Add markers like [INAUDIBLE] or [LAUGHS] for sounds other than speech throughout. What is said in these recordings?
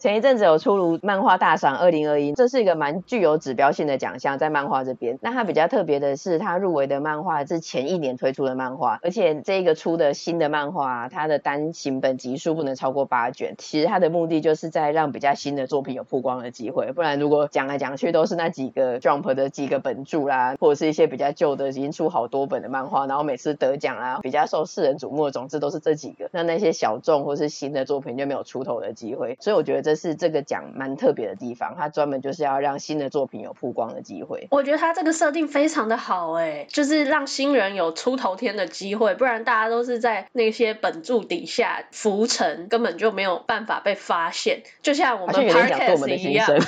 前一阵子有出炉漫画大赏二零二一，这是一个蛮具有指标性的奖项，在漫画这边。那它比较特别的是，它入围的漫画是前一年推出的漫画，而且这个出的新的漫画，它的单行本集数不能超过八卷。其实它的目的就是在让比较新的作品有曝光的机会，不然如果讲来讲去都是那几个 Jump 的几个本柱啦，或者是一些比较旧的已经出好多本的漫画，然后每次得奖啊，比较受世人瞩目的总之都是这几个，那那些小众或是新的作品就没有出头的机会。所以我觉得这是这个奖。蛮特别的地方，它专门就是要让新的作品有曝光的机会。我觉得它这个设定非常的好，哎，就是让新人有出头天的机会，不然大家都是在那些本柱底下浮沉，根本就没有办法被发现。就像我们 Podcast 一样。[LAUGHS]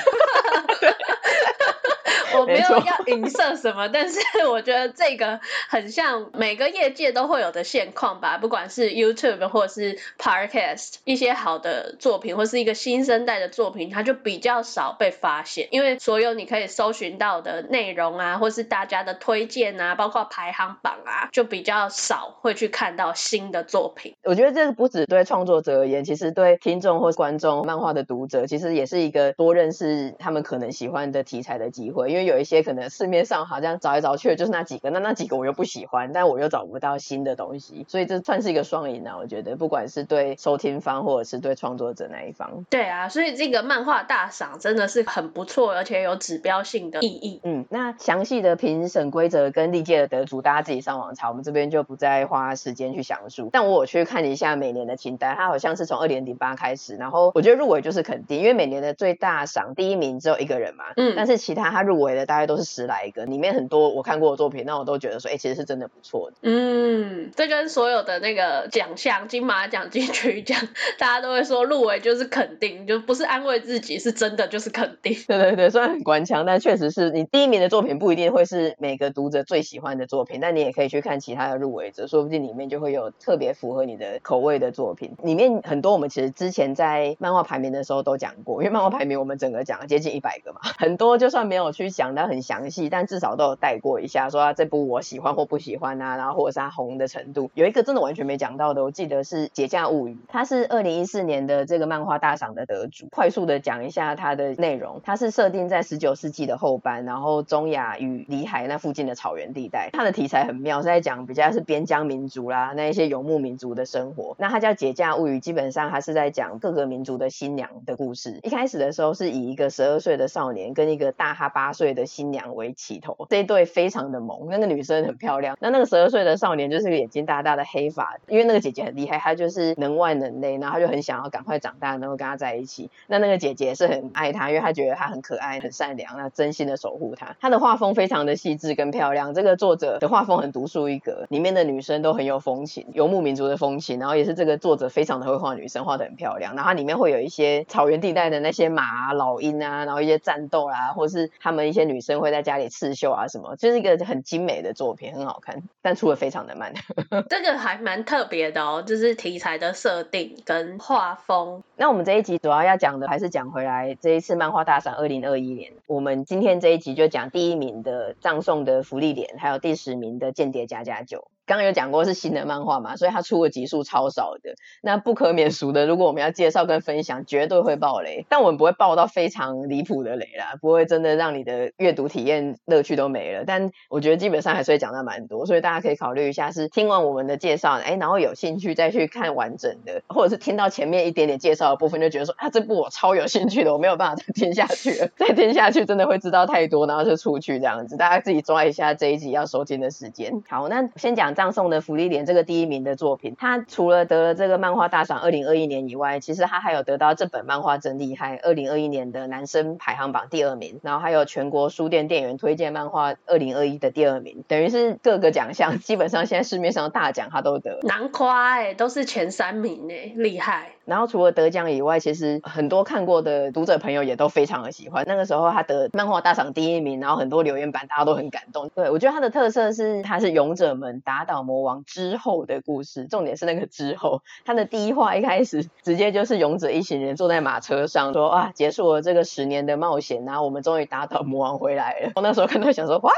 我没有要影射什么，但是 [LAUGHS] 我觉得这个很像每个业界都会有的现况吧，不管是 YouTube 或是 Podcast，一些好的作品或是一个新生代的作品，它就比较少被发现，因为所有你可以搜寻到的内容啊，或是大家的推荐啊，包括排行榜啊，就比较少会去看到新的作品。我觉得这个不止对创作者而言，其实对听众或观众、漫画的读者，其实也是一个多认识他们可能喜欢的题材的机会，因为。有一些可能市面上好像找来找去的就是那几个，那那几个我又不喜欢，但我又找不到新的东西，所以这算是一个双赢啊。我觉得不管是对收听方或者是对创作者那一方，对啊，所以这个漫画大赏真的是很不错，而且有指标性的意义。嗯，那详细的评审规则跟历届的得主，大家自己上网查，我们这边就不再花时间去详述。但我有去看一下每年的清单，它好像是从二零零八开始，然后我觉得入围就是肯定，因为每年的最大赏第一名只有一个人嘛，嗯，但是其他他入围。大概都是十来个，里面很多我看过的作品，那我都觉得说，哎、欸，其实是真的不错的。嗯，这跟所有的那个奖项，金马奖、金曲奖，大家都会说入围就是肯定，就不是安慰自己，是真的就是肯定。[LAUGHS] 对对对，虽然很官腔，但确实是你第一名的作品不一定会是每个读者最喜欢的作品，但你也可以去看其他的入围者，说不定里面就会有特别符合你的口味的作品。里面很多我们其实之前在漫画排名的时候都讲过，因为漫画排名我们整个讲了接近一百个嘛，很多就算没有去讲。讲的很详细，但至少都有带过一下，说啊这部我喜欢或不喜欢啊，然后或者是他红的程度。有一个真的完全没讲到的，我记得是《解嫁物语》，它是二零一四年的这个漫画大赏的得主。快速的讲一下它的内容，它是设定在十九世纪的后半，然后中亚与里海那附近的草原地带。它的题材很妙，是在讲比较是边疆民族啦，那一些游牧民族的生活。那它叫《解嫁物语》，基本上它是在讲各个民族的新娘的故事。一开始的时候是以一个十二岁的少年跟一个大他八岁的。新娘为起头，这一对非常的萌。那个女生很漂亮，那那个十二岁的少年就是个眼睛大大的黑发。因为那个姐姐很厉害，她就是能外能内，然后她就很想要赶快长大，能够跟她在一起。那那个姐姐是很爱他，因为她觉得他很可爱、很善良，那真心的守护他。他的画风非常的细致跟漂亮。这个作者的画风很独树一格，里面的女生都很有风情，游牧民族的风情。然后也是这个作者非常的会画女生，画的很漂亮。然后它里面会有一些草原地带的那些马啊、老鹰啊，然后一些战斗啊，或是他们一些女生会在家里刺绣啊什么，就是一个很精美的作品，很好看，但出的非常的慢。[LAUGHS] 这个还蛮特别的哦，就是题材的设定跟画风。那我们这一集主要要讲的还是讲回来这一次漫画大赏二零二一年，我们今天这一集就讲第一名的葬送的福利点，还有第十名的间谍家家酒。刚刚有讲过是新的漫画嘛，所以它出的集数超少的。那不可免俗的，如果我们要介绍跟分享，绝对会爆雷。但我们不会爆到非常离谱的雷啦，不会真的让你的阅读体验乐趣都没了。但我觉得基本上还是会讲到蛮多，所以大家可以考虑一下，是听完我们的介绍，哎，然后有兴趣再去看完整的，或者是听到前面一点点介绍的部分，就觉得说啊，这部我超有兴趣的，我没有办法再听下去了。再听下去真的会知道太多，然后就出去这样子。大家自己抓一下这一集要收听的时间。好，那先讲葬送的芙莉莲。这个第一名的作品，他除了得了这个漫画大赏二零二一年以外，其实他还有得到这本漫画真厉害二零二一年的男生排行榜第二名，然后还有全国书店店员推荐漫画二零二一的第二名，等于是各个奖项基本上现在市面上的大奖他都得，难夸哎，都是前三名哎，厉害。然后除了得奖以外，其实很多看过的读者朋友也都非常的喜欢。那个时候他得漫画大赏第一名，然后很多留言板大家都很感动。对，我觉得他的特色是他是勇者们打打倒魔王之后的故事。重点是那个之后，他的第一话一开始直接就是勇者一行人坐在马车上说啊，结束了这个十年的冒险，然后我们终于打倒魔王回来了。我那时候看到想说，哇，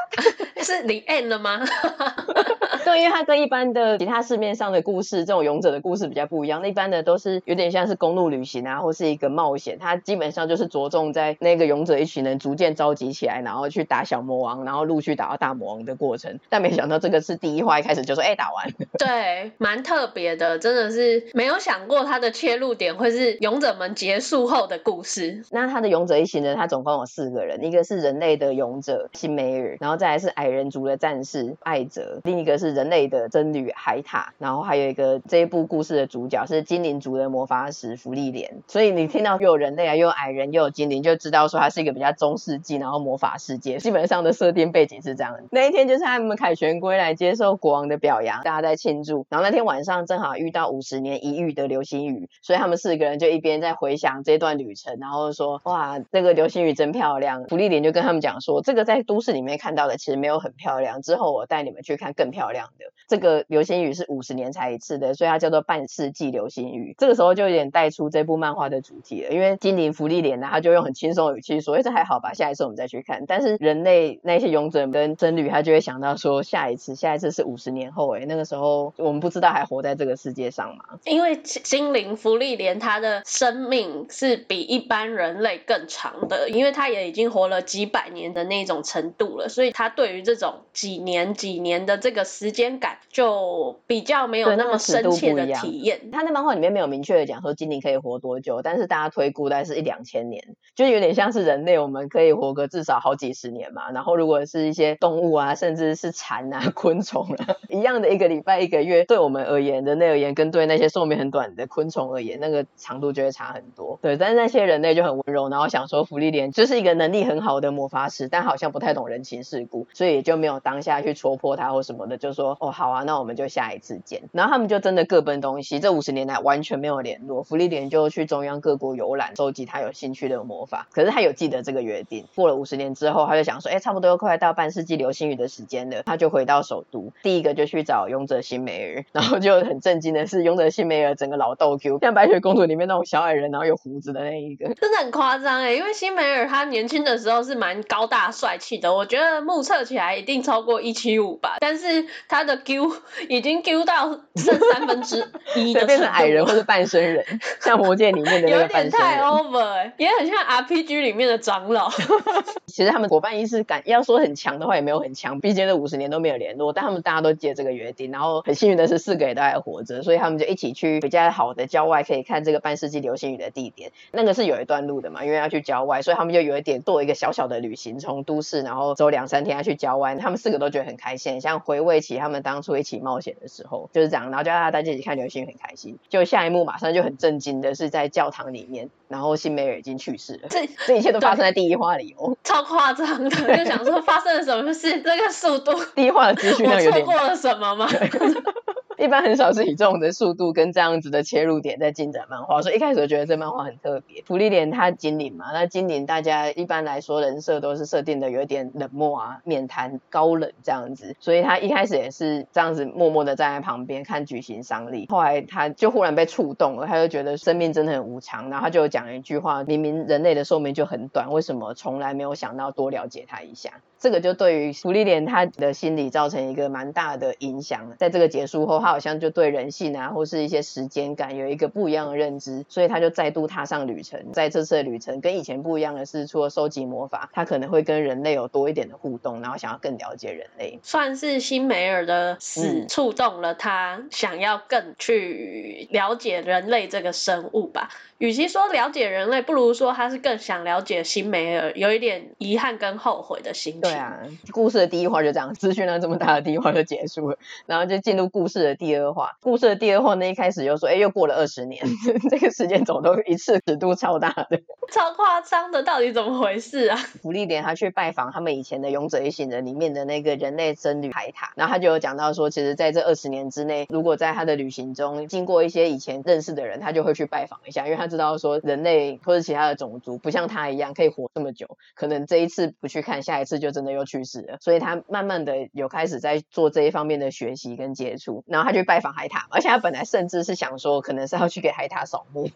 是 the end 了吗？[LAUGHS] 对，因为他跟一般的其他市面上的故事，这种勇者的故事比较不一样。那一般的都是有点像是公路旅行啊，或是一个冒险。它基本上就是着重在那个勇者一群人逐渐召集起来，然后去打小魔王，然后陆续打到大魔王的过程。但没想到这个是第一话一开始就说，哎，打完。[LAUGHS] 对，蛮特别的，真的是没有想过它的切入点会是勇者们结束后的故事。那他的勇者一行人，他总共有四个人，一个是人类的勇者辛梅尔，然后再来是矮人族的战士艾泽，另一个是。人类的真女海塔，然后还有一个这一部故事的主角是精灵族的魔法使芙莉莲，所以你听到又有人类啊，又有矮人，又有精灵，就知道说它是一个比较中世纪，然后魔法世界，基本上的设定背景是这样。那一天就是他们凯旋归来，接受国王的表扬，大家在庆祝。然后那天晚上正好遇到五十年一遇的流星雨，所以他们四个人就一边在回想这段旅程，然后说哇，这个流星雨真漂亮。芙莉莲就跟他们讲说，这个在都市里面看到的其实没有很漂亮，之后我带你们去看更漂亮。的这个流星雨是五十年才一次的，所以它叫做半世纪流星雨。这个时候就有点带出这部漫画的主题了，因为精灵福利莲呢，他就用很轻松的语气说：“哎，这还好吧，下一次我们再去看。”但是人类那些勇者跟僧侣，他就会想到说：“下一次，下一次是五十年后，哎，那个时候我们不知道还活在这个世界上吗？”因为精灵福利莲他的生命是比一般人类更长的，因为他也已经活了几百年的那种程度了，所以他对于这种几年几年的这个时间感就比较没有那么深切的体验。他那漫画里面没有明确讲说精灵可以活多久，但是大家推估大概是一两千年，就有点像是人类，我们可以活个至少好几十年嘛。然后如果是一些动物啊，甚至是蝉啊、[LAUGHS] 昆虫啊，一样的一个礼拜、一个月，对我们而言，人类而言，跟对那些寿命很短的昆虫而言，那个长度就会差很多。对，但是那些人类就很温柔，然后想说芙莉莲就是一个能力很好的魔法师，但好像不太懂人情世故，所以也就没有当下去戳破他或什么的，就说。说哦好啊，那我们就下一次见。然后他们就真的各奔东西。这五十年来完全没有联络。芙莉莲就去中央各国游览，收集他有兴趣的魔法。可是他有记得这个约定。过了五十年之后，他就想说，哎，差不多快到半世纪流星雨的时间了。他就回到首都，第一个就去找勇者辛梅尔。然后就很震惊的是，勇者辛梅尔整个老逗 Q，像白雪公主里面那种小矮人，然后有胡子的那一个，真的很夸张哎。因为辛梅尔他年轻的时候是蛮高大帅气的，我觉得目测起来一定超过一七五吧。但是他的 Q 已经 Q 到剩三分之一的，变成矮人或者半身人，像魔戒里面的那个半身人，有点太 over，也很像 RPG 里面的长老。[LAUGHS] 其实他们伙伴意识感要说很强的话，也没有很强，毕竟这五十年都没有联络。但他们大家都记得这个约定，然后很幸运的是四个也都还活着，所以他们就一起去比较好的郊外，可以看这个半世纪流星雨的地点。那个是有一段路的嘛，因为要去郊外，所以他们就有一点做一个小小的旅行，从都市然后走两三天要去郊外。他们四个都觉得很开心，像回味起他们当初一起冒险的时候就是这样，然后就让大家一起看流星雨很开心。就下一幕马上就很震惊的是在教堂里面，然后辛梅尔已经去世了。这这一切都发生在第一话里哦，超夸张的，就想说发生了什么事？这个速度，第一话的资讯量有点，我错过了什么吗？[LAUGHS] [LAUGHS] 一般很少是以这种的速度跟这样子的切入点在进展漫画，所以一开始我觉得这漫画很特别。芙莉莲他精灵嘛，那精灵大家一般来说人设都是设定的有点冷漠啊、面瘫、高冷这样子，所以他一开始也是这样子默默的站在旁边看举行丧礼。后来他就忽然被触动了，他就觉得生命真的很无常，然后他就讲一句话：明明人类的寿命就很短，为什么从来没有想到多了解他一下？这个就对于芙莉莲他的心理造成一个蛮大的影响。在这个结束后，他好像就对人性啊，或是一些时间感有一个不一样的认知，所以他就再度踏上旅程。在这次的旅程跟以前不一样的是，除了收集魔法，他可能会跟人类有多一点的互动，然后想要更了解人类。算是辛梅尔的死触动了他，想要更去了解人类这个生物吧。与其说了解人类，不如说他是更想了解辛梅尔，有一点遗憾跟后悔的心情。对啊，故事的第一话就这样，资讯量这么大的第一话就结束了，然后就进入故事的的第二话。故事的第二话呢，一开始又说，哎，又过了二十年，[LAUGHS] 这个时间轴都一次尺度超大的，[LAUGHS] 超夸张的，到底怎么回事啊？[LAUGHS] 福利点他去拜访他们以前的勇者一行人里面的那个人类僧侣海塔，然后他就有讲到说，其实在这二十年之内，如果在他的旅行中经过一些以前认识的人，他就会去拜访一下，因为他知道说人类或者其他的种族不像他一样可以活这么久，可能这一次不去看，下一次就真的又去世了，所以他慢慢的有开始在做这一方面的学习跟接触，然后他去拜访海塔，而且他本来甚至是想说，可能是要去给海塔扫墓，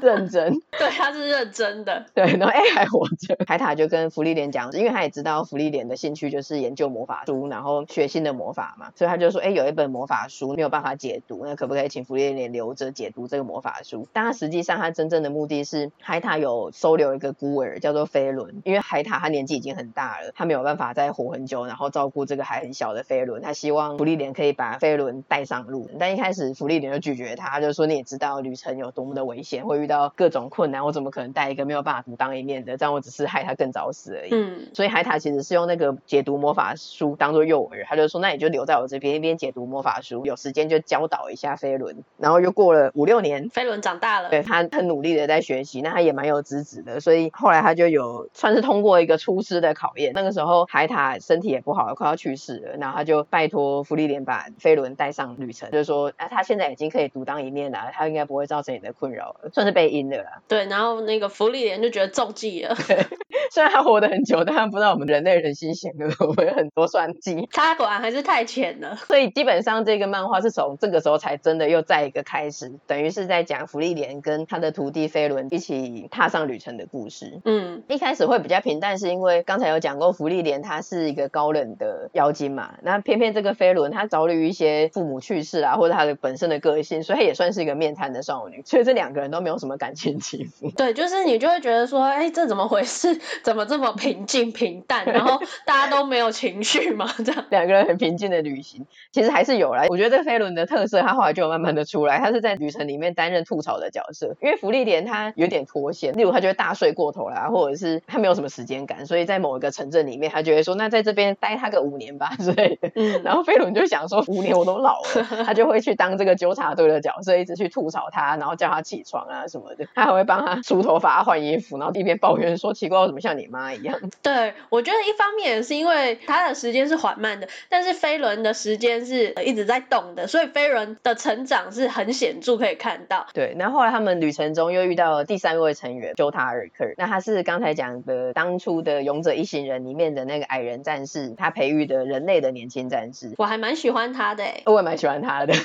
认真，对，他是认真的，对，然后哎还活着，海塔就跟福利莲讲，因为他也知道福利莲的兴趣就是研究魔法书，然后学新的魔法嘛，所以他就说，哎，有一本魔法书没有办法解读，那可不可以请福利莲留着解读这个魔法书？实际上他真正的目的是，海塔有收留一个孤儿叫做飞轮，因为海塔他年纪已经很大了，他没有办法再活很久，然后照顾这个还很小的飞轮，他希望福利莲可以把飞轮带上路。但一开始福利莲就拒绝他，他就说，你也知道旅程有多么的危险，会遇到各种困难，我怎么可能带一个没有办法独当一面的？这样我只是害他更早死而已。嗯，所以海塔其实是用那个解读魔法书当做诱饵，他就说，那你就留在我这边一边解读魔法书，有时间就教导一下飞轮。然后又过了五六年，飞轮长大了，对，他很努力的在学习，那他也蛮有资质的，所以后来他就有算是通过一个出师的考验。那个时候海塔身体也不好了，快要去世了，然后他就拜托芙莉莲把飞轮带上旅程，就是说啊，他现在已经可以独当一面了，他应该不会造成你的困扰，算是被阴的了。对，然后那个芙莉莲就觉得中计了。虽然他活得很久，但他不知道我们人类人心险恶，我们有很多算计。他果然还是太浅了。所以基本上这个漫画是从这个时候才真的又再一个开始，等于是在讲芙莉莲跟他的徒弟飞轮一起踏上旅程的故事。嗯，一开始会比较平淡，是因为刚才有讲过，福利莲他是一个高冷的妖精嘛，那偏偏这个飞轮他遭遇一些父母去世啊，或者他的本身的个性，所以他也算是一个面瘫的少女，所以这两个人都没有什么感情起伏。对，就是你就会觉得说，哎，这怎么回事？怎么这么平静平淡？然后大家都没有情绪嘛？这样两个人很平静的旅行，其实还是有啦。我觉得这飞轮的特色，他后来就有慢慢的出来。他是在旅程里面担任吐槽的角色，因为福利莲他有点脱线，例如他就会大睡过头啦，或者是他没有什么时间感，所以在某一个城镇里面，他就会说，那在这边待他个五年吧 [LAUGHS] 之类的。嗯，然后飞轮就想说，五年我都老了，[LAUGHS] 他就会去当这个纠察队的角色，一直去吐槽他，然后叫他起床啊什么的，他还会帮他梳头发、换衣服，然后一边抱怨说，奇怪，我怎么像你妈一样？对，我觉得一方面也是因为他的时间是缓慢的，但是飞轮的时间是一直在动的，所以飞轮的成长是很显著可以看到。对，然后后来他们旅程中又遇到了第三位成员修塔尔克，那他是刚才讲的当初的勇者一行人里面的那个矮人战士，他培育的人类的年轻战士。我还蛮喜欢他的，我也蛮喜欢他的。[LAUGHS]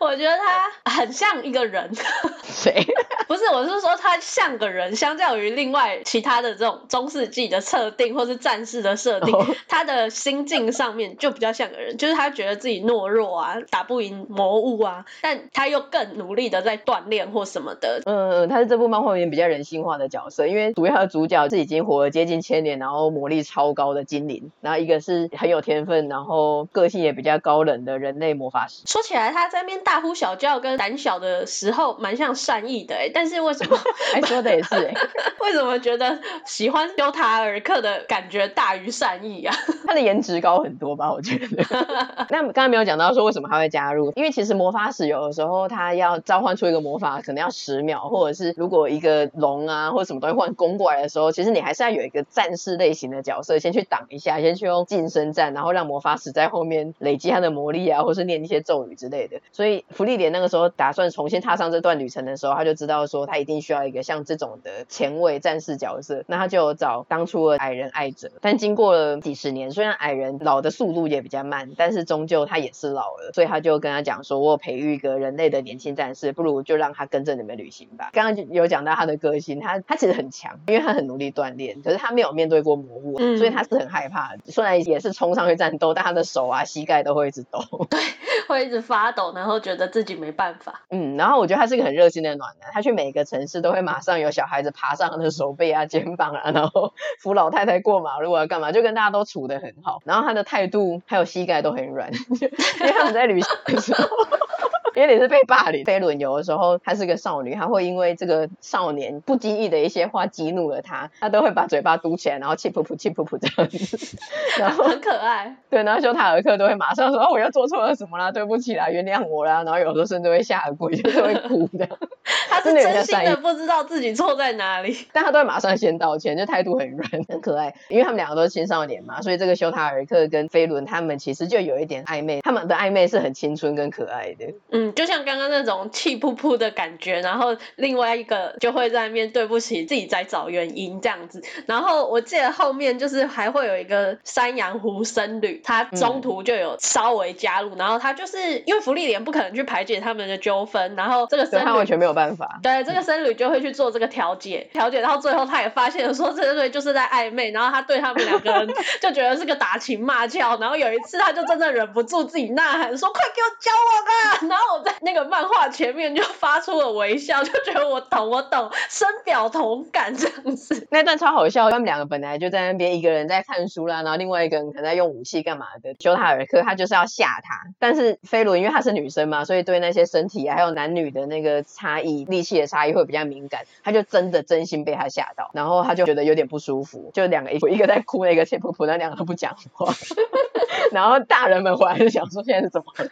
我觉得他很像一个人。[LAUGHS] 谁？[LAUGHS] 不是，我是说他像个人，相较于另外其他的这种中世纪的设定或是战士的设定，oh. 他的心境上面就比较像个人，就是他觉得自己懦弱啊，打不赢魔物啊，但他又更努力的在锻炼或什么的。嗯嗯，他是这部漫画里面比较人性化的角色，因为主要的主角是已经活了接近千年，然后魔力超高的精灵，然后一个是很有天分，然后个性也比较高冷的人类魔法师。说起来，他在那边大呼小叫跟胆小的时候，蛮像善意的哎，[LAUGHS] 但是为什么？[LAUGHS] 哎说的也是哎，[LAUGHS] 为什么觉得喜欢修塔尔克的感觉大于善意啊？他的颜值高很多吧，我觉得。那刚才没有讲到说为什么他会加入，因为其实魔法使有的时候他要召唤出一个魔法，可能要十秒，或者是如果一个龙啊或者什么东西换攻过来的时候，其实你还是要有一个战士类型的角色先去挡一下，先去用近身战，然后让魔法使在后面累积他的魔力啊，或是念一些咒语之类的。所以芙莉莲那个时候打算重新踏上这段旅程的时候，他就知道说他一定。需要一个像这种的前卫战士角色，那他就找当初的矮人艾哲。但经过了几十年，虽然矮人老的速度也比较慢，但是终究他也是老了，所以他就跟他讲说：“我培育一个人类的年轻战士，不如就让他跟着你们旅行吧。”刚刚有讲到他的个性，他他其实很强，因为他很努力锻炼，可是他没有面对过魔物，所以他是很害怕的。虽然也是冲上去战斗，但他的手啊、膝盖都会一直抖，[LAUGHS] 对，会一直发抖，然后觉得自己没办法。嗯，然后我觉得他是一个很热心的暖男，他去每个城市都会马上有小孩子爬上他的手背啊、肩膀啊，然后 [LAUGHS] 扶老太太过马路啊，干嘛？就跟大家都处得很好。然后他的态度还有膝盖都很软，[LAUGHS] 因为他们在旅行的时候。因为你是被霸凌。飞轮有的时候她是个少女，她会因为这个少年不经意的一些话激怒了她，她都会把嘴巴嘟起来，然后气噗噗气噗噗这样子，[LAUGHS] 然后很可爱。对，然后修塔尔克都会马上说：“哦，我又做错了什么啦？对不起啦，原谅我啦。”然后有时候甚至会下跪，就是会哭 [LAUGHS] 的。他是真心的不知道自己错在哪里，但他都会马上先道歉，就态度很软，很可爱。因为他们两个都是青少年嘛，所以这个修塔尔克跟飞轮他们其实就有一点暧昧，他们的暧昧是很青春跟可爱的。嗯，就像刚刚那种气噗噗的感觉，然后另外一个就会在那边对不起，自己在找原因这样子。然后我记得后面就是还会有一个山羊湖僧侣，他中途就有稍微加入，嗯、然后他就是因为福利莲不可能去排解他们的纠纷，然后这个僧侣他完全没有办法。对，这个僧侣就会去做这个调解，调解到最后，他也发现了说这个对就是在暧昧，然后他对他们两个人 [LAUGHS] 就觉得是个打情骂俏，然后有一次他就真的忍不住自己呐喊说：“快给我交往啊！”然后我在那个漫画前面就发出了微笑，就觉得我懂我懂，深表同感这样子。那段超好笑，他们两个本来就在那边，一个人在看书啦，然后另外一个人可能在用武器干嘛的。修塔尔克他就是要吓他，但是飞轮因为她是女生嘛，所以对那些身体还有男女的那个差异、力气的差异会比较敏感，他就真的真心被他吓到，然后他就觉得有点不舒服，就两个一一个在哭，一个气噗噗，那两个都不讲话。然后大人们回来就想说现在是怎么了，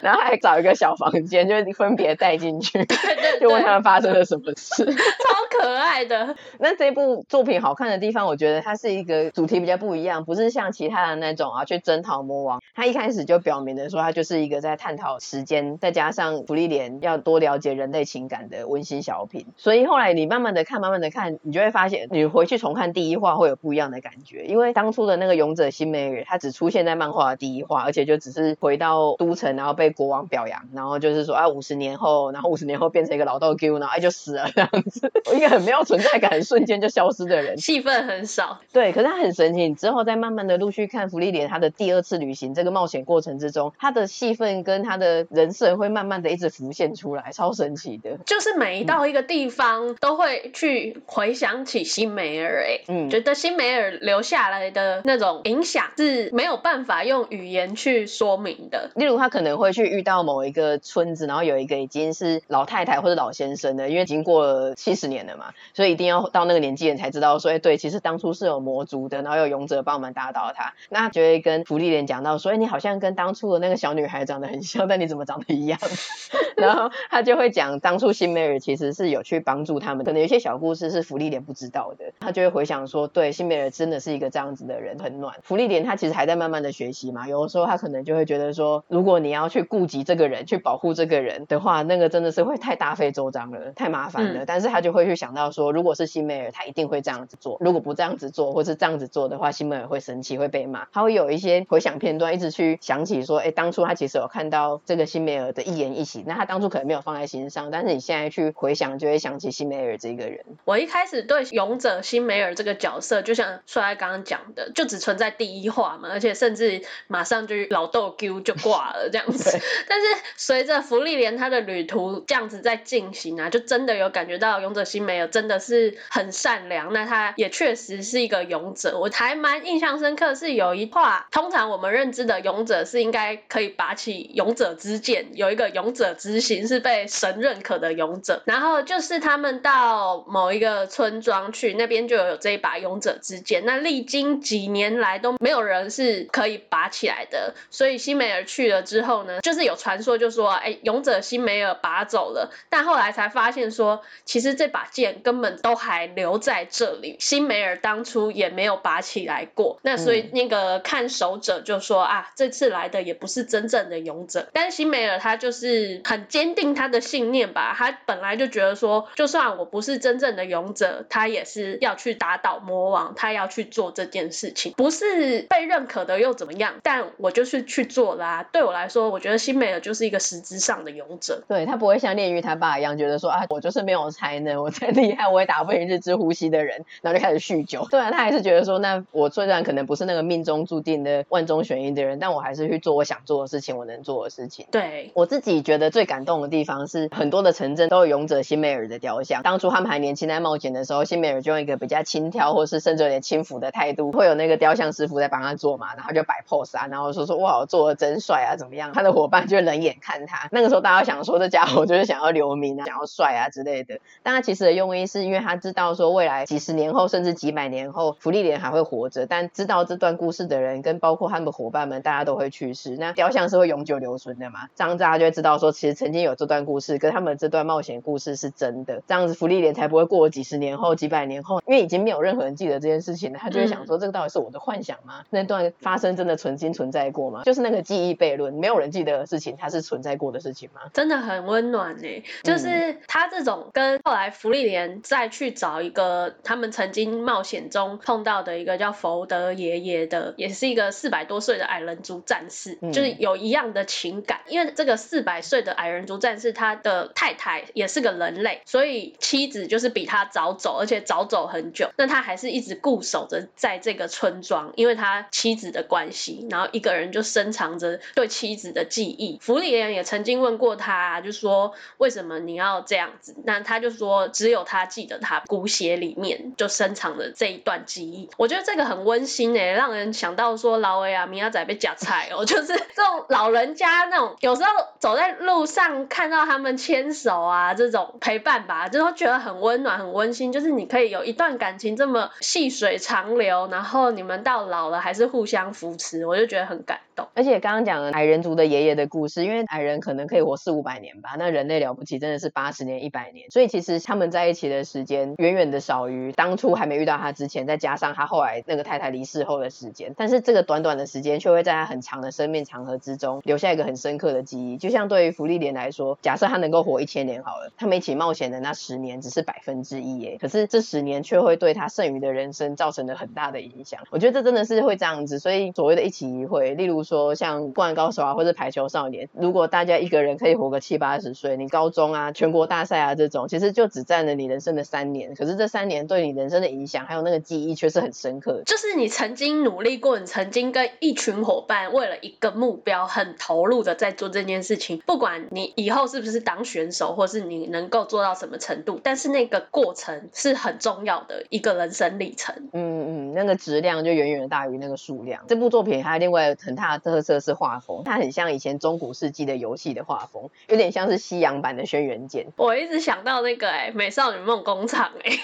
然后还找一个小房间，[LAUGHS] 就分别带进去，[LAUGHS] 对对对，就问他们发生了什么事，[LAUGHS] 超可爱的。那这部作品好看的地方，我觉得它是一个主题比较不一样，不是像其他的那种啊去征讨魔王。他一开始就表明的说，他就是一个在探讨时间，再加上芙莉莲要多了解人类情感的温馨小品。所以后来你慢慢的看，慢慢的看，你就会发现，你回去重看第一话会有不一样的感觉，因为当初的那个勇者辛梅尔，他只出现在漫画。的第一话，而且就只是回到都城，然后被国王表扬，然后就是说啊，五十年后，然后五十年后变成一个老豆 Q，然后就死了这样子，[LAUGHS] 一个很没有存在感，瞬间就消失的人，戏份很少。对，可是他很神奇，你之后再慢慢的陆续看芙莉莲他的第二次旅行这个冒险过程之中，他的戏份跟他的人设会慢慢的一直浮现出来，超神奇的。就是每一到一个地方，都会去回想起辛梅尔，哎，嗯，觉得辛梅尔留下来的那种影响是没有办法。用语言去说明的，例如他可能会去遇到某一个村子，然后有一个已经是老太太或者老先生的，因为已经过了七十年了嘛，所以一定要到那个年纪人才知道说，哎，对，其实当初是有魔族的，然后有勇者帮我们打倒他。那就会跟芙莉莲讲到，所以你好像跟当初的那个小女孩长得很像，但你怎么长得一样？[LAUGHS] 然后他就会讲，当初辛梅尔其实是有去帮助他们，可能有些小故事是芙莉莲不知道的。他就会回想说，对，辛梅尔真的是一个这样子的人，很暖。芙莉莲他其实还在慢慢的学习。嘛，有的时候他可能就会觉得说，如果你要去顾及这个人，去保护这个人的话，那个真的是会太大费周章了，太麻烦了。嗯、但是他就会去想到说，如果是辛梅尔，他一定会这样子做。如果不这样子做，或是这样子做的话，辛梅尔会生气，会被骂。他会有一些回想片段，一直去想起说，哎，当初他其实有看到这个辛梅尔的一言一行，那他当初可能没有放在心上，但是你现在去回想，就会想起辛梅尔这个人。我一开始对勇者辛梅尔这个角色，就像帅刚刚讲的，就只存在第一话嘛，而且甚至。马上就老豆 Q 就挂了这样子，[LAUGHS] 但是随随着福利莲他的旅途这样子在进行啊，就真的有感觉到勇者辛梅尔真的是很善良，那他也确实是一个勇者。我还蛮印象深刻是有一话，通常我们认知的勇者是应该可以拔起勇者之剑，有一个勇者之心是被神认可的勇者。然后就是他们到某一个村庄去，那边就有这一把勇者之剑。那历经几年来都没有人是可以拔。起来的，所以辛梅尔去了之后呢，就是有传说就说，哎，勇者辛梅尔拔走了，但后来才发现说，其实这把剑根本都还留在这里，辛梅尔当初也没有拔起来过。那所以那个看守者就说啊，这次来的也不是真正的勇者，但是辛梅尔他就是很坚定他的信念吧，他本来就觉得说，就算我不是真正的勇者，他也是要去打倒魔王，他要去做这件事情，不是被认可的又怎么样？但我就是去做啦、啊。对我来说，我觉得辛梅尔就是一个实质上的勇者。对，他不会像炼狱他爸一样觉得说啊，我就是没有才能，我再厉害，我也打不赢日之呼吸的人，然后就开始酗酒。对啊，他还是觉得说，那我虽然可能不是那个命中注定的万中选一的人，但我还是去做我想做的事情，我能做的事情。对，我自己觉得最感动的地方是，很多的城镇都有勇者辛美尔的雕像。当初他们还年轻在冒险的时候，辛美尔就用一个比较轻佻，或是甚至有点轻浮的态度，会有那个雕像师傅在帮他做嘛，然后就摆 pose 啊，然后说说哇，我做的真帅啊，怎么样？他的伙伴就冷眼看他。那个时候大家想说，这家伙就是想要留名啊，想要帅啊之类的。但他其实的用意是因为他知道说，未来几十年后，甚至几百年后，福利莲还会活着。但知道这段故事的人，跟包括他们的伙伴们，大家都会去世。那雕像是会永久留存的嘛？这样大家就会知道说，其实曾经有这段故事，跟他们这段冒险故事是真的。这样子，福利莲才不会过几十年后、几百年后，因为已经没有任何人记得这件事情了，他就会想说，这个到底是我的幻想吗？那段发生真的曾经存在过吗？就是那个记忆悖论，没有人记得的事情，它是存在过的事情吗？真的很温暖呢。就是他这种跟后来福利莲再去找一个他们曾经冒险中碰到的一个叫佛德爷爷的，也是一个四百多岁的矮人族战士，就是有一样的情感。因为这个四百岁的矮人族战士，他的太太也是个人类，所以妻子就是比他早走，而且早走很久。那他还是一直固守着在这个村庄，因为他妻子的关系，然后一个人就深藏着对妻子的记忆。福利莲也曾经问过他，就说为什么你要这样子？那他就说只有他记得，他骨血里面就深藏的这一段记忆。我觉得这个很温馨诶，让人想到说老魏啊，明仔被夹菜哦，[LAUGHS] 就是这种老人家那种，有时候走在路上看到他们牵手啊，这种陪伴吧，就会觉得很温暖、很温馨。就是你可以有一段感情这么细水长流，然后你们到老了还是互相扶持，我就觉得很感而且刚刚讲了矮人族的爷爷的故事，因为矮人可能可以活四五百年吧，那人类了不起真的是八十年、一百年，所以其实他们在一起的时间远远的少于当初还没遇到他之前，再加上他后来那个太太离世后的时间。但是这个短短的时间，却会在他很长的生命长河之中留下一个很深刻的记忆。就像对于芙莉莲来说，假设他能够活一千年好了，他们一起冒险的那十年只是百分之一耶，可是这十年却会对他剩余的人生造成了很大的影响。我觉得这真的是会这样子，所以所谓的一起一会，例如说像灌篮高手啊，或者排球少年，如果大家一个人可以活个七八十岁，你高中啊、全国大赛啊这种，其实就只占了你人生的三年，可是这三年对你人生的影响，还有那个记忆却是很深刻的。就是你曾经努力过，你曾经跟一群伙伴为了一个目标很投入的在做这件事情，不管你以后是不是当选手，或是你能够做到什么程度，但是那个过程是很重要的一个人生历程。嗯嗯，那个质量就远远的大于那个数量。这部作品还有另外很大的特色是画风，它很像以前中古世纪的游戏的画风，有点像是西洋版的《轩辕剑》。我一直想到那个哎、欸，《美少女梦工厂》哎，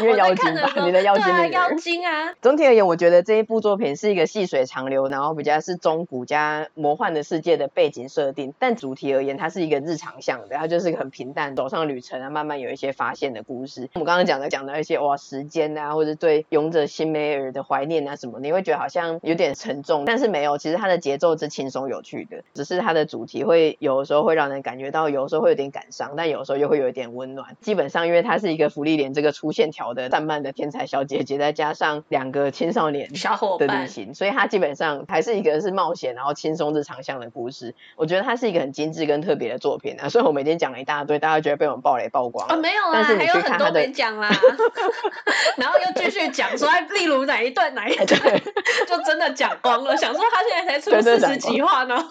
因为妖精吧，你的妖精的妖精啊。总体而言，我觉得这一部作品是一个细水长流，然后比较是中古加魔幻的世界的背景设定，但主题而言，它是一个日常向的，它就是一个很平淡，走上旅程啊，慢慢有一些发现的故事。我们刚刚讲的讲到一些哇，时间啊，或者对勇者辛梅尔的怀念啊什么，你会觉得好像有点沉重，但是没有，其实它的节奏是轻松有趣的，只是它的主题会有的时候会让人感觉到，有的时候会有点感伤，但有时候又会有一点温暖。基本上，因为它是一个福利莲这个粗线条的散漫的天才小姐姐，再加上两个青少年小伙伴的旅行，所以它基本上还是一个是冒险然后轻松日常向的故事。我觉得它是一个很精致跟特别的作品啊。[LAUGHS] 所以我每天讲了一大堆，大家觉得被我们暴雷曝光了。哦，没有啊，但是你去看还有很多没讲啦，[LAUGHS] 然后又继续讲说，例如哪一段哪一段，[LAUGHS] 就真的讲光了。想说他现在才出四十几话，然后。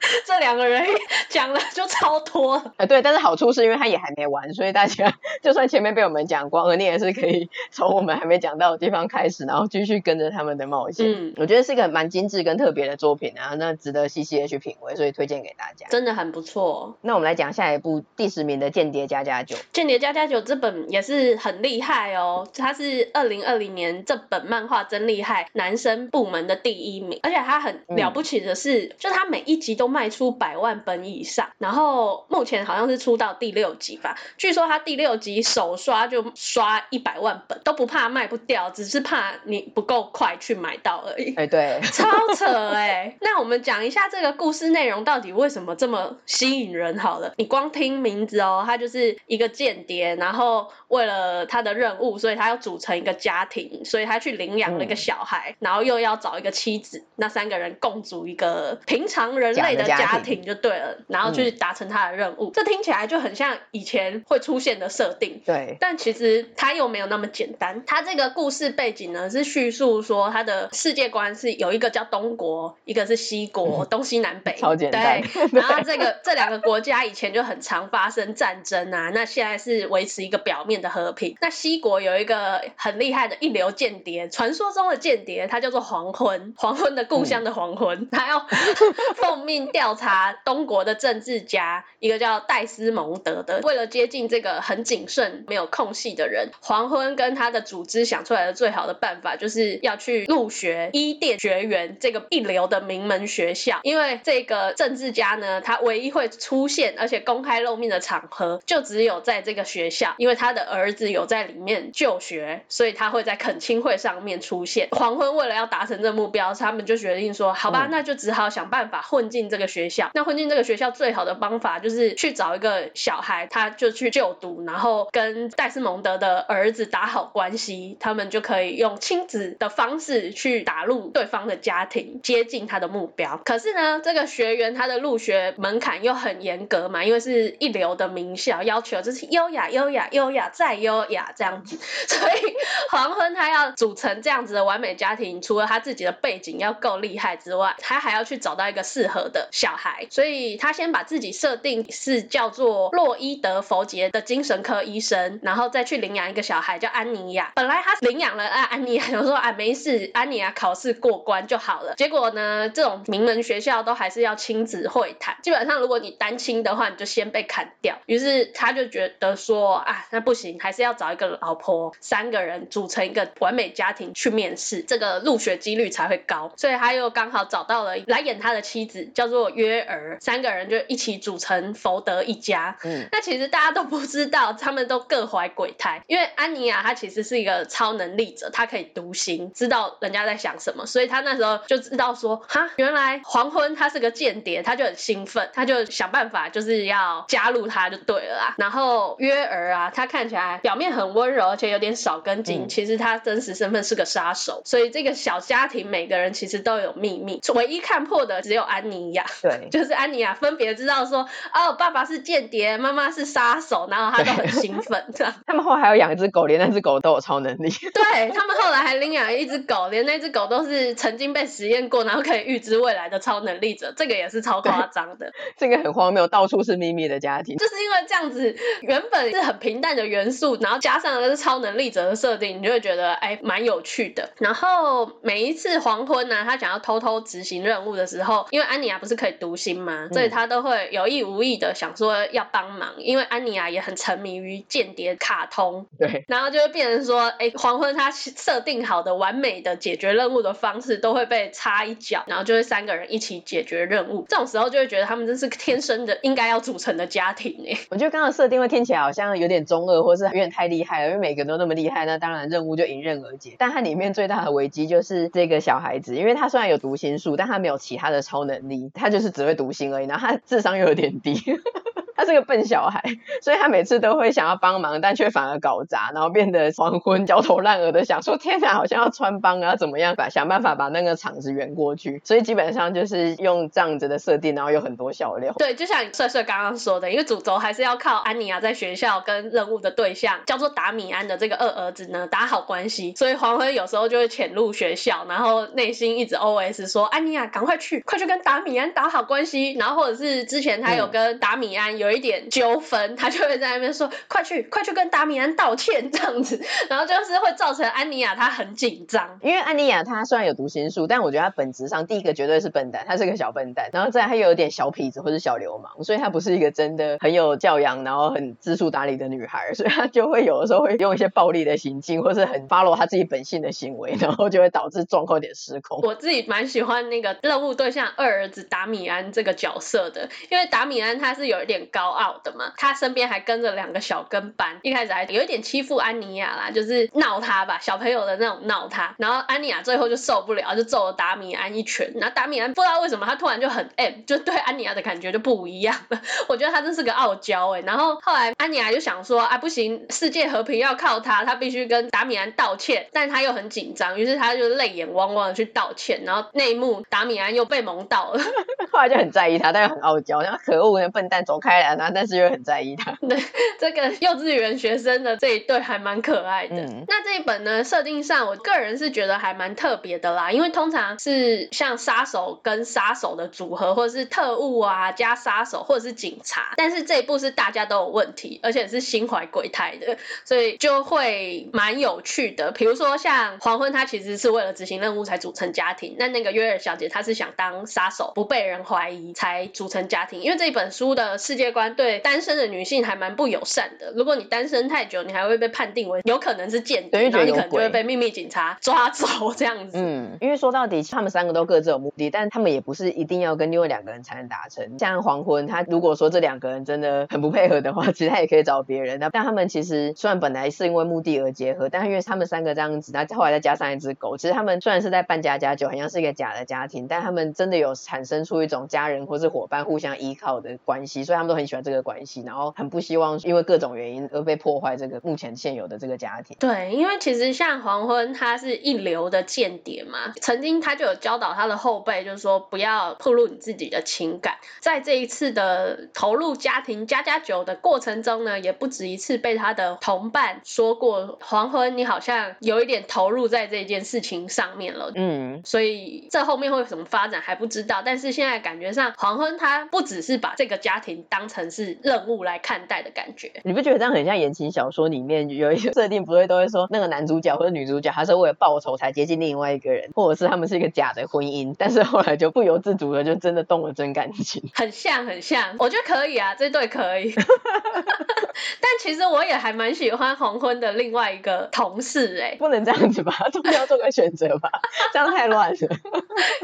[LAUGHS] 这两个人讲了就超脱，呃，对，但是好处是因为他也还没完，所以大家就算前面被我们讲光了，你也是可以从我们还没讲到的地方开始，然后继续跟着他们的冒险。嗯，我觉得是一个蛮精致跟特别的作品啊，那值得细细的去品味，所以推荐给大家。真的很不错。那我们来讲下一部第十名的《间谍家家酒》。《间谍家家酒》这本也是很厉害哦，它是二零二零年这本漫画真厉害男生部门的第一名，而且它很了不起的是，嗯、就它每一集都卖出百万本以上，然后目前好像是出到第六集吧。据说他第六集首刷就刷一百万本，都不怕卖不掉，只是怕你不够快去买到而已。哎，对，超扯哎、欸！那我们讲一下这个故事内容到底为什么这么吸引人？好了，你光听名字哦，他就是一个间谍，然后为了他的任务，所以他要组成一个家庭，所以他去领养了一个小孩，嗯、然后又要找一个妻子，那三个人共组一个平常人类的家庭就对了，然后去达成他的任务。嗯、这听起来就很像以前会出现的设定。对，但其实他又没有那么简单。他这个故事背景呢，是叙述说他的世界观是有一个叫东国，一个是西国，嗯、东西南北。[LAUGHS] 超简单。对，[LAUGHS] 然后这个这两个国家以前就很常发生战争啊，那现在是维持一个表面的和平。那西国有一个很厉害的一流间谍，传说中的间谍，他叫做黄昏，黄昏的故乡的黄昏，他、嗯、要 [LAUGHS] 奉命调查东国的政治家，一个叫戴斯蒙德的。为了接近这个很谨慎、没有空隙的人，黄昏跟他的组织想出来的最好的办法，就是要去入学伊甸学园这个一流的名门学校，因为这个政治家呢，他唯一会出现而且公开露面的场合，就只有在这个学校，因为他的儿子有在里面就学，所以他会在恳亲会上面出现。黄昏为了要达成这个目标，他们就决定说，好吧，那就只好想办法混进这个学校。那混进这个学校最好的方法就是去找一个小孩，他就去就读，然后跟戴斯蒙德的儿子打好关系，他们就可以用亲子的方式去打入对方的家庭，接近他的目标。可是呢，这个学员他的入学门槛又很严格嘛，因为是一流的名校，要求就是优雅、优雅、优雅再优雅这样子，[LAUGHS] 所以黄昏他要组成这样子的完美家庭，除了他自己的背景要够厉害之外，他还要去找到一个适合的小孩，所以他先把自己设定是叫做洛伊德佛杰的精神科医生，然后再去领养一个小孩叫安妮亚。本来他领养了啊安妮亚，就说啊没事，安妮亚考试过关就好了。结果呢，这种名门学校都还是要亲子会谈，基本上如果你单亲的话，你就先被砍掉。于是他就觉得说啊，那不行，还是要找一个老婆，三个人组成一个完美家庭去面试，这个入学几率才会高。所以他又刚好找到了来演他的妻子，叫做约儿，三个人就一起组成佛德一家。嗯，那其实大家都不知道，他们都各怀鬼胎，因为安妮亚她其实是一个超能力者，她可以读心，知道人家在想什么，所以她那时候就知道说，哈，原来黄昏他是个间谍，他就很兴奋，他就想办法就是要加入他就对了啦。然后约儿啊，他看起来表面很温柔，而且有点少根筋，嗯、其实他真实身份是个杀手，所以这个小家庭每个人其实都有秘密，唯一看破的只有安妮亚，对，[LAUGHS] 就是安妮亚分别知道说，哦，爸爸是间谍，妈妈是杀手，然后他都很兴奋，这样。[LAUGHS] 他们后来还有养一只狗，连那只狗都有超能力。对，他们后来还领养了一只狗，连那只狗都是曾经被实验过，然后可以预知未来的超能力者，这个也是超夸张的。这个很荒谬，到处是秘密的家庭，就是因为这样子，原本是很平淡的元素，然后加上了是超能力者的设定，你就会觉得哎，蛮有趣的。然后每一次黄昏呢、啊，他想要偷偷执行任务的时候，因为安妮亚不是可以读心吗？所以他都会有意无意的想说要帮忙，因为安妮亚也很沉迷于间谍卡通，对，然后就会变成说，哎，黄昏他设定好的完美的解决任务的方式都会被插一脚，然后就会三个人一起解决任务。这种时候就会觉得他们真是天生的应该要组成的家庭哎。我觉得刚刚设定会听起来好像有点中二，或是有点太厉害了，因为每个人都那么厉害，那当然任务就迎刃而解。但它里面最大的危机就是这个小孩子，因为他虽然有读心术，但他没有其他的超能力，他就是只会读心而已，然后他智商又有点低。[LAUGHS] 他是个笨小孩，所以他每次都会想要帮忙，但却反而搞砸，然后变得黄昏焦头烂额的想说：天哪，好像要穿帮啊，怎么样？把想办法把那个场子圆过去。所以基本上就是用这样子的设定，然后有很多笑料。对，就像帅帅刚刚说的，因为主轴还是要靠安妮亚在学校跟任务的对象叫做达米安的这个二儿子呢打好关系，所以黄昏有时候就会潜入学校，然后内心一直 OS 说：安妮亚，赶快去，快去跟达米安打好关系。然后或者是之前他有跟达米安有。有一点纠纷，他就会在那边说：“ [LAUGHS] 快去，快去跟达米安道歉。[LAUGHS] ”这样子，然后就是会造成安妮亚她很紧张，因为安妮亚她虽然有读心术，但我觉得她本质上第一个绝对是笨蛋，她是个小笨蛋，然后再她又有点小痞子或者小流氓，所以她不是一个真的很有教养，然后很知书达理的女孩，[LAUGHS] 所以她就会有的时候会用一些暴力的行径，或是很 follow 她自己本性的行为，然后就会导致状况有点失控。我自己蛮喜欢那个任务对象二儿子达米安这个角色的，因为达米安他是有一点。高傲的嘛，他身边还跟着两个小跟班，一开始还有一点欺负安妮亚啦，就是闹他吧，小朋友的那种闹他，然后安妮亚最后就受不了，就揍了达米安一拳，然后达米安不知道为什么他突然就很 M，就对安妮亚的感觉就不一样了，[LAUGHS] 我觉得他真是个傲娇哎，然后后来安妮亚就想说啊不行，世界和平要靠他，他必须跟达米安道歉，但他又很紧张，于是他就泪眼汪汪的去道歉，然后内幕达米安又被蒙到了，[LAUGHS] 后来就很在意他，但又很傲娇，然后可恶的笨蛋走开但是又很在意他。[LAUGHS] 对，这个幼稚园学生的这一对还蛮可爱的。嗯、那这一本呢，设定上我个人是觉得还蛮特别的啦，因为通常是像杀手跟杀手的组合，或者是特务啊加杀手，或者是警察，但是这一部是大家都有问题，而且是心怀鬼胎的，所以就会蛮有趣的。比如说像黄昏，他其实是为了执行任务才组成家庭，那那个约尔小姐她是想当杀手，不被人怀疑才组成家庭。因为这一本书的世界观对单身的女性还蛮不友善的，如果你单身太久，你还会被判定为有可能是间谍，然后你可能就会被秘密警察抓走这样子。嗯，因为说到底，他们三个都各自有目的，但他们也不是一定要跟另外两个人才能达成。像黄昏，他如果说这两个人真的很不配合的话，[LAUGHS] 其实他也可以找别人。但他们其实虽然本来是因为目的而结合，但因为他们三个这样子，那后来再加上一只狗，其实他们虽然是在扮家家酒，好像是一个假的家庭，但他们真的有产生出一种家人或是伙伴互相依靠的关系，所以他们都很喜欢这个关系，然后很不希望因为各种原因而被破坏这个目前现有的这个家庭。对，因为其实像黄昏，他是一流的间谍嘛，曾经他就有教导他的后辈，就是说不要暴露你自己的情感。在这一次的投入家庭家家酒的过程中呢，也不止一次被他的同伴说过，黄昏你好像有一点投入在这件事情上面了。嗯，所以这后面会有什么发展还不知道，但是现在感觉上黄昏他不只是把这个家庭当成是任务来看待的感觉。你不觉得这样很像言情小说里面有一些设定，不会都会说那个男主角或者女主角他是为了报仇才接近另外一个人，或者是他们是一个假的婚姻，但是后来就不由自主的就真的动了真感情。很像很像，我觉得可以啊，这对可以。[LAUGHS] [LAUGHS] 但其实我也还蛮喜欢黄昏的另外一个同事哎、欸，不能这样子吧，[LAUGHS] 终究要做个选择吧，这样太乱了。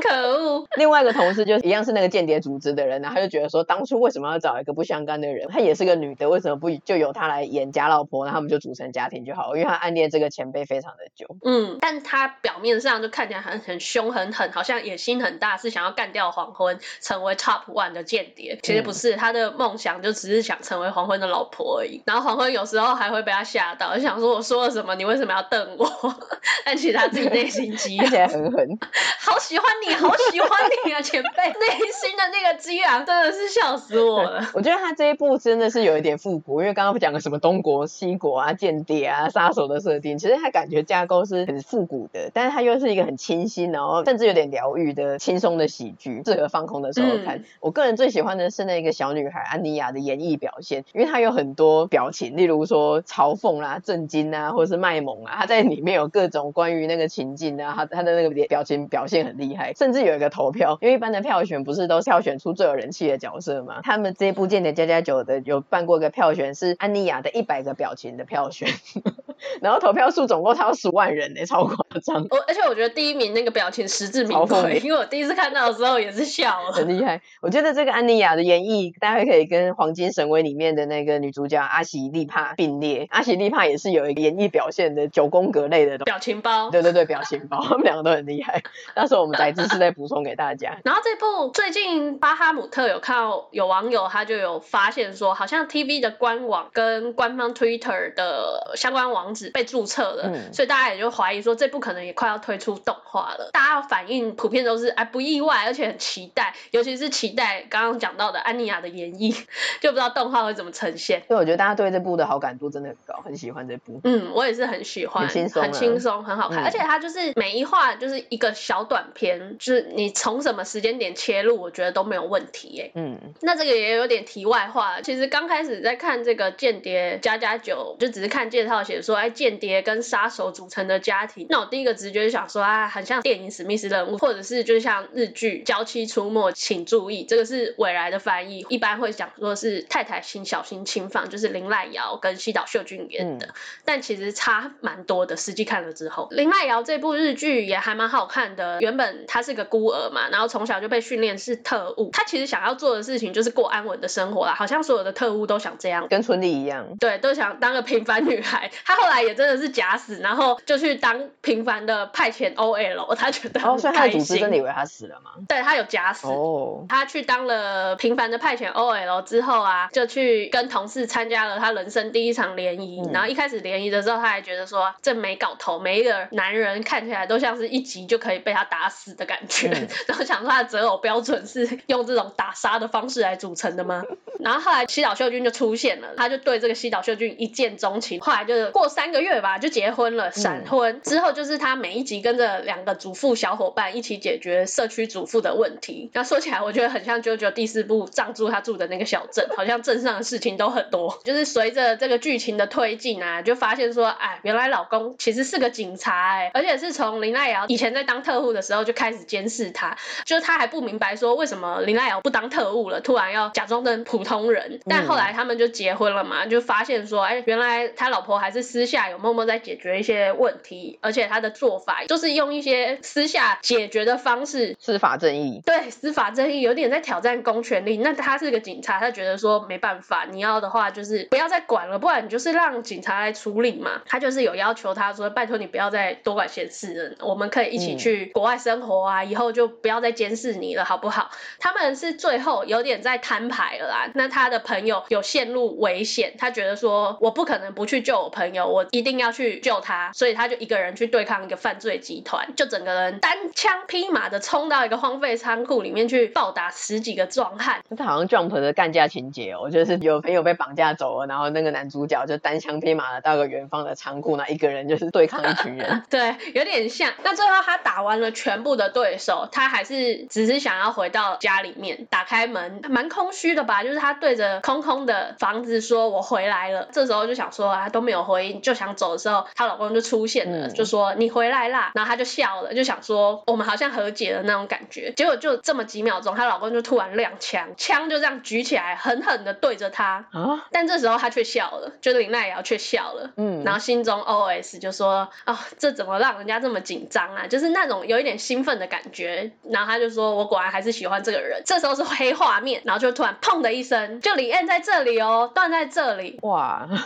可恶！另外一个同事就一样是那个间谍组织的人，然后他就觉得说，当初为什么要找一个不相干的人？她也是个女的，为什么不就由她来演假老婆？然后他们就组成家庭就好了，因为她暗恋这个前辈非常的久。嗯，但她表面上就看起来很很凶很狠，好像野心很大，是想要干掉黄昏，成为 top one 的间谍。其实不是，她的梦想就只是想成为黄昏的老婆而已。然后黄昏有时候还会被她吓到，就想说我说了什么？你为什么要瞪我？[LAUGHS] 但其实她自己内心 [LAUGHS] 激昂，很狠，[LAUGHS] 好喜欢你，好喜欢你啊，前辈！内心的那个激昂真的是笑死我了。我觉得他这一部真的是有一点复古，因为刚刚不讲了什么东国、西国啊、间谍啊、杀手的设定，其实他感觉架构是很复古的，但是他又是一个很清新，然后甚至有点疗愈的轻松的喜剧，适合放空的时候看。嗯、我个人最喜欢的是那个小女孩安妮亚的演绎表现，因为她有很多表情，例如说嘲讽啦、震惊啊，或者是卖萌啊，她在里面有各种关于那个情境啊，她她的那个表情表现很厉害，甚至有一个投票，因为一般的票选不是都票选出最有人气的角色吗？他们这一部间谍家家酒的有办过一个票选，是安妮亚的一百个表情的票选。[LAUGHS] 然后投票数总共超十万人呢，超夸张。我而且我觉得第一名那个表情实至名归，因为我第一次看到的时候也是笑了，[LAUGHS] 很厉害。我觉得这个安妮亚的演绎，大家可以跟《黄金神威》里面的那个女主角阿喜利帕并列。阿喜利帕也是有一个演绎表现的九宫格类的表情包。对对对，表情包，[LAUGHS] 他们两个都很厉害。到时候我们再知识再补充给大家。然后这部最近巴哈姆特有看到有网友他就有发现说，好像 TV 的官网跟官方 Twitter 的相关网址被注册了，嗯、所以大家也就怀疑说这部可能也快要推出动画了。大家反应普遍都是哎不意外，而且很期待，尤其是期待刚刚讲到的安妮亚的演绎，[LAUGHS] 就不知道动画会怎么呈现。所以我觉得大家对这部的好感度真的很高，很喜欢这部。嗯，我也是很喜欢，很轻松，很轻松，很好看，嗯、而且它就是每一话就是一个小短片，就是你从什么时间点切入，我觉得都没有问题耶。嗯，那这个也有点题外话，其实刚开始在看这个间谍加加九，就只是看介绍写说。说，哎，间谍跟杀手组成的家庭，那我第一个直觉就想说，啊，很像电影《史密斯任务》，或者是就像日剧《娇妻出没》，请注意，这个是未来的翻译，一般会讲说是太太请小心侵犯，就是林濑遥跟西岛秀俊演的，嗯、但其实差蛮多的。实际看了之后，林濑遥这部日剧也还蛮好看的。原本她是个孤儿嘛，然后从小就被训练是特务，她其实想要做的事情就是过安稳的生活啦，好像所有的特务都想这样，跟春丽一样，对，都想当个平凡女孩。[LAUGHS] 她后来也真的是假死，然后就去当平凡的派遣 OL，她觉得。哦，所以她的组织真的以为她死了吗？对，她有假死。哦，她去当了平凡的派遣 OL 之后啊，就去跟同事参加了她人生第一场联谊。嗯、然后一开始联谊的时候，她还觉得说这没搞头，每一个男人看起来都像是一击就可以被他打死的感觉。嗯、[LAUGHS] 然后想说她的择偶标准是用这种打杀的方式来组成的吗？[LAUGHS] 然后后来西岛秀俊就出现了，他就对这个西岛秀俊一见钟情。后来就是过三个月吧，就结婚了，闪婚。嗯、之后就是他每一集跟着两个主妇小伙伴一起解决社区主妇的问题。那说起来，我觉得很像《JoJo》第四部藏住他住的那个小镇，好像镇上的事情都很多。[LAUGHS] 就是随着这个剧情的推进啊，就发现说，哎，原来老公其实是个警察哎、欸，而且是从林奈瑶以前在当特务的时候就开始监视他，就是他还不明白说为什么林奈瑶不当特务了，突然要假装成普通人。但后来他们就结婚了嘛，就发现说，哎，原来他老婆还是私下有默默在解决一些问题，而且他的做法就是用一些私下解决的方式，司法正义。对，司法正义有点在挑战公权力。那他是个警察，他觉得说没办法，你要的话就是不要再管了，不然你就是让警察来处理嘛。他就是有要求他说，拜托你不要再多管闲事了，我们可以一起去国外生活啊，嗯、以后就不要再监视你了，好不好？他们是最后有点在摊牌了啦。那他的朋友有陷入危险，他觉得说我不可能不去救我朋友，我一定要去救他，所以他就一个人去对抗一个犯罪集团，就整个人单枪匹马的冲到一个荒废仓库里面去暴打十几个壮汉。他好像 Jump 的干架情节哦，就是有朋友被绑架走了，然后那个男主角就单枪匹马的到个远方的仓库，那一个人就是对抗一群人。[LAUGHS] 对，有点像。那最后他打完了全部的对手，他还是只是想要回到家里面，打开门，蛮空虚的吧？就是他对着空空的房子说：“我回来了。”这时候就想说啊，都没有回应，就想走的时候，她老公就出现了，嗯、就说：“你回来啦。”然后她就笑了，就想说我们好像和解了那种感觉。结果就这么几秒钟，她老公就突然亮枪，枪就这样举起来，狠狠的对着她。啊！但这时候她却笑了，就是綾濑遥却笑了。嗯。然后心中 OS 就说：“哦，这怎么让人家这么紧张啊？就是那种有一点兴奋的感觉。”然后她就说：“我果然还是喜欢这个人。”这时候是黑画面，然后就突然砰的一声，就李艳在这里哦，断在这里。哇。[LAUGHS]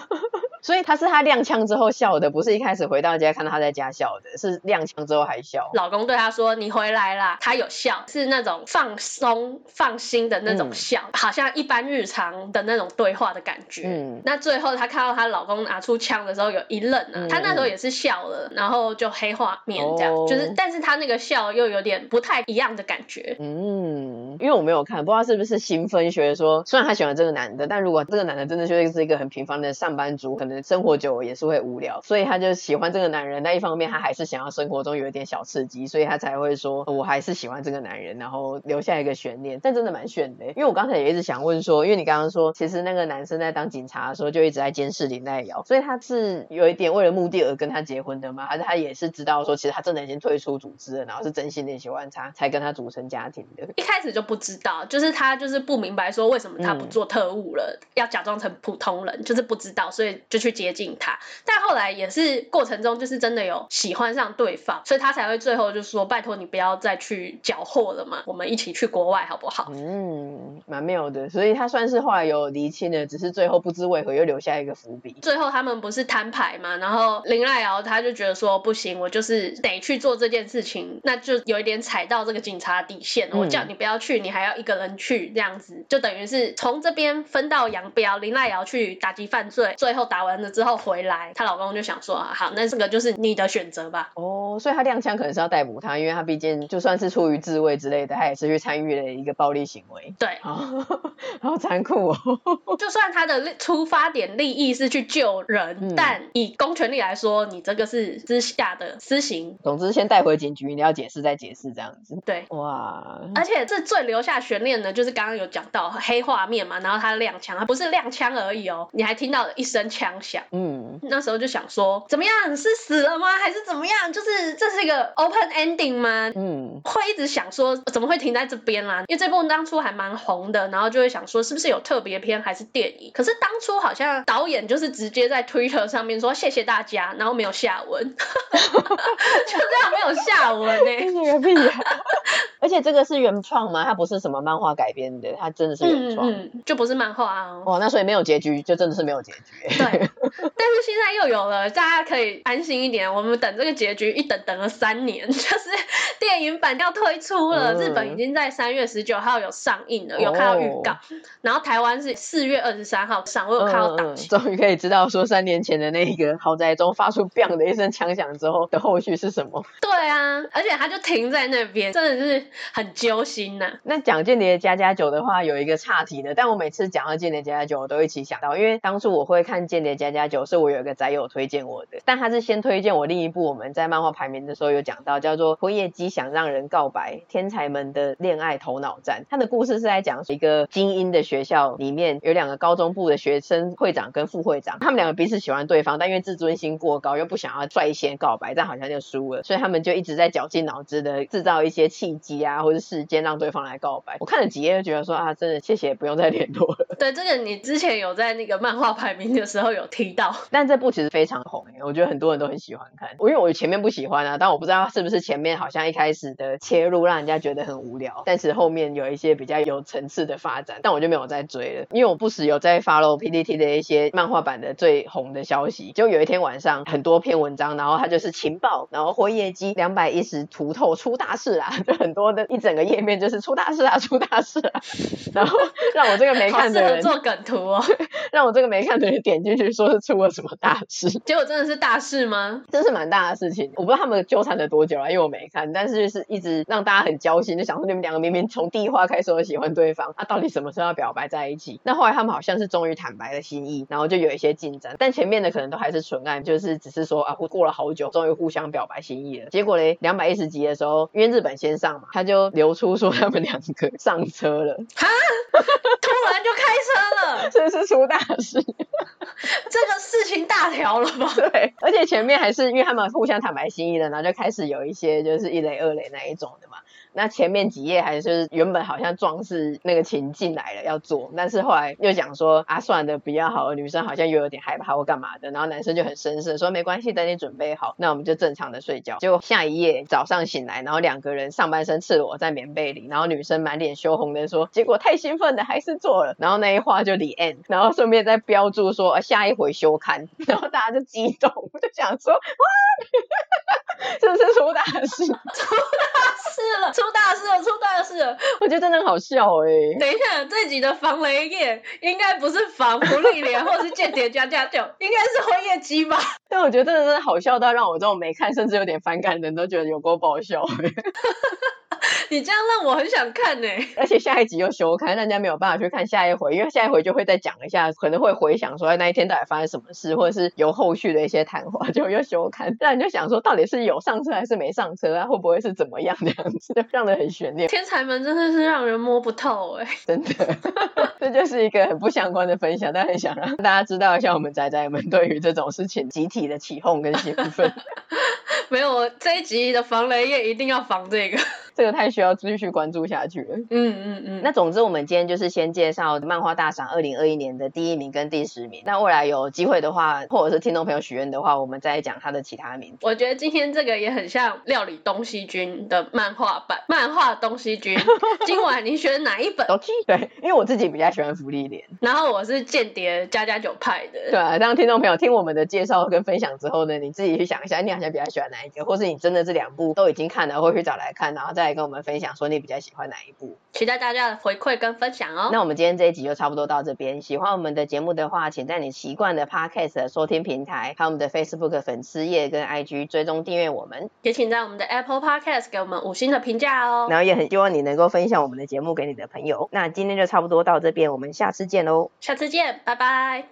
所以他是他亮枪之后笑的，不是一开始回到家看到他在家笑的，是亮枪之后还笑。老公对他说：“你回来啦。”他有笑，是那种放松、放心的那种笑，嗯、好像一般日常的那种对话的感觉。嗯。那最后他看到她老公拿出枪的时候有一愣啊，他、嗯、那时候也是笑了，然后就黑画面这样，哦、就是，但是他那个笑又有点不太一样的感觉。嗯，因为我没有看，不知道是不是兴奋，觉得虽然他喜欢这个男的，但如果这个男的真的就是一个很平凡的上班族，可能。生活久了也是会无聊，所以他就喜欢这个男人。但一方面，他还是想要生活中有一点小刺激，所以他才会说：“我还是喜欢这个男人。”然后留下一个悬念。但真的蛮炫的，因为我刚才也一直想问说，因为你刚刚说，其实那个男生在当警察的时候就一直在监视綾濑遥，所以他是有一点为了目的而跟他结婚的吗？还是他也是知道说，其实他真的已经退出组织了，然后是真心的喜欢他，才跟他组成家庭的？一开始就不知道，就是他就是不明白说为什么他不做特务了，嗯、要假装成普通人，就是不知道，所以就去接近他。但后来也是过程中，就是真的有喜欢上对方，所以他才会最后就说：“拜托你不要再去搅和了嘛，我们一起去国外好不好？”嗯，蛮妙的。所以他算是后来有厘清的，只是最后不知为何又留下一个伏笔。最后他们不是摊牌嘛，然后林爱瑶他就觉得说：“不行，我就是得去做这件事情，那就有一点踩到这个警察底线。我叫你不要去，你还要一个人去，这样子就等于是从这边分道扬镳。綾濑遥去打击犯罪，最后打完了之后回来。”她老公就想说，啊好，那这个就是你的选择吧。哦，所以他亮枪可能是要逮捕他，因为他毕竟就算是出于自卫之类的，他也是去参与了一个暴力行为。对，[LAUGHS] 好残酷哦。[LAUGHS] 就算他的出发点利益是去救人，嗯、但以公权力来说，你这个是私下的私刑。总之，先带回警局，你要解释再解释这样子。对，哇，而且这最留下悬念的，就是刚刚有讲到黑画面嘛，然后他亮枪，他不是亮枪而已哦，你还听到了一声枪响，嗯，那时候就想说，怎么样是死了吗？还是怎么样？就是这是一个 open ending 吗？嗯，会一直想说怎么会停在这边啦？因为这部当初还蛮红的，然后就会想说是不是有特别篇还是电影？可是当初好像导演就是直接在 Twitter 上面说谢谢大家，然后没有下文，[LAUGHS] 就这样没有下文呢、欸。你个屁！[LAUGHS] 而且这个是原创吗？它不是什么漫画改编的，它真的是原创、嗯嗯，就不是漫画啊。哦，那所以没有结局，就真的是没有结局。对，但是现在又有了，大家可以安心一点。我们等这个结局一等等了三年，[LAUGHS] 就是电影版要推出了，嗯、日本已经在三月十九号有上映了，有看到预告。哦、然后台湾是四月二十三号上，我有看到档期。终、嗯、于可以知道说三年前的那个豪宅中发出 “bang” 的一声枪响之后的后续是什么？对啊，而且它就停在那边，真的是很揪心呐、啊。那讲间谍家家酒的话，有一个岔题的，但我每次讲到间谍家家酒，我都一起想到，因为当初我会看间谍家家酒，是我有一个宅友推荐我的，但他是先推荐我另一部，我们在漫画排名的时候有讲到，叫做《辉夜姬想让人告白：天才们的恋爱头脑战》。他的故事是在讲一个精英的学校里面有两个高中部的学生会长跟副会长，他们两个彼此喜欢对方，但因为自尊心过高，又不想要率先告白，但好像就输了，所以他们就一直在绞尽脑汁的制造一些契机啊，或者事件让对方来告白。我看了几页就觉得说啊，真的谢谢，不用再联络了。对，这个你之前有在那个漫画排名的时候有提到，[LAUGHS] 但这部其实非常红，我觉得很多人都很喜欢看。我因为我前面不喜欢啊，但我不知道是不是前面好像一开始的切入让人家觉得很无聊，但是后面有一些比较有层次的发展，但我就没有再追了，因为我不时有在 follow P D T 的一些漫画版的最红的消息，就有一天晚上很多篇文章，然后它就是情报，然后辉夜姬两百一十图透出大事啊，[LAUGHS] 就很多的一整个页面就是出大事啊，出大事啊，[LAUGHS] 然后 [LAUGHS] 让我这个没看的人做梗图哦，[LAUGHS] 让我这个没看的人点进去说是出了什么大事，结果真的是大事吗？真是蛮大的事情，我不知道他们纠缠了多久啊，因为我没看，但是是一直让大家很焦心，就想说你们两个明明从第一话开始都喜欢对方，那、啊、到底什么时候要表白在一起？那后来他们好像是终于坦白了心意，然后就有一些进展，但前面的可能都还是纯爱，就是只是说啊，过了好久，终于互相表白心意了。结果嘞，两百一十集的时候，因为日本先上嘛，他就流出说他们两个上车了，哈，突然就开车了，[LAUGHS] 这是出大事，这个事情大条了吧？[LAUGHS] 对，而且前面还是因为他们互相坦白心意的，然后就开始有一些就是一垒二垒那一种的嘛。那前面几页还是原本好像壮士那个情进来了要做，但是后来又讲说啊算了比较好，女生好像又有点害怕或干嘛的，然后男生就很绅士说没关系，等你准备好，那我们就正常的睡觉。结果下一页早上醒来，然后两个人上半身赤裸在棉被里，然后女生满脸羞红的说，结果太兴奋的还是做了，然后那一话就 the end，然后顺便再标注说啊下一回休刊，然后大家就激动，就想说哇。哈哈哈是不是出大事？出大事了！出大事了！出大事了！我觉得真的好笑哎、欸。等一下，这集的防雷液应该不是防芙莉莲，或是间谍加加酒，应该是灰夜姬吧？但我觉得真的真的好笑到让我这种没看甚至有点反感的人都觉得有够爆笑、欸。[LAUGHS] 你这样让我很想看呢、欸，而且下一集又休刊，大家没有办法去看下一回，因为下一回就会再讲一下，可能会回想说那一天到底发生什么事，或者是有后续的一些谈话，就又休刊，那你就想说到底是有上车还是没上车啊？会不会是怎么样这样子，就让人很悬念。天才们真的是让人摸不透哎、欸，真的，[LAUGHS] 这就是一个很不相关的分享，但很想让大家知道一下我们仔仔们对于这种事情集体的起哄跟兴奋。[LAUGHS] 没有，这一集的防雷液一定要防这个。[LAUGHS] 这个太需要继续关注下去了。嗯嗯嗯。那总之，我们今天就是先介绍漫画大赏二零二一年的第一名跟第十名。那未来有机会的话，或者是听众朋友许愿的话，我们再讲他的其他名字。我觉得今天这个也很像料理东西君的漫画版，漫画东西君。[LAUGHS] 今晚你选哪一本？都对，因为我自己比较喜欢福利莲，然后我是间谍加加九派的。对啊，让听众朋友听我们的介绍跟分享之后呢，你自己去想一下，你好像比较喜欢哪一个，或是你真的这两部都已经看了，会去找来看，然后再来。跟我们分享说你比较喜欢哪一部，期待大家的回馈跟分享哦。那我们今天这一集就差不多到这边。喜欢我们的节目的话，请在你习惯的 Podcast 的收听平台，还有我们的 Facebook 粉丝页跟 IG 追踪订阅我们。也请在我们的 Apple Podcast 给我们五星的评价哦。然后也很希望你能够分享我们的节目给你的朋友。那今天就差不多到这边，我们下次见喽。下次见，拜拜。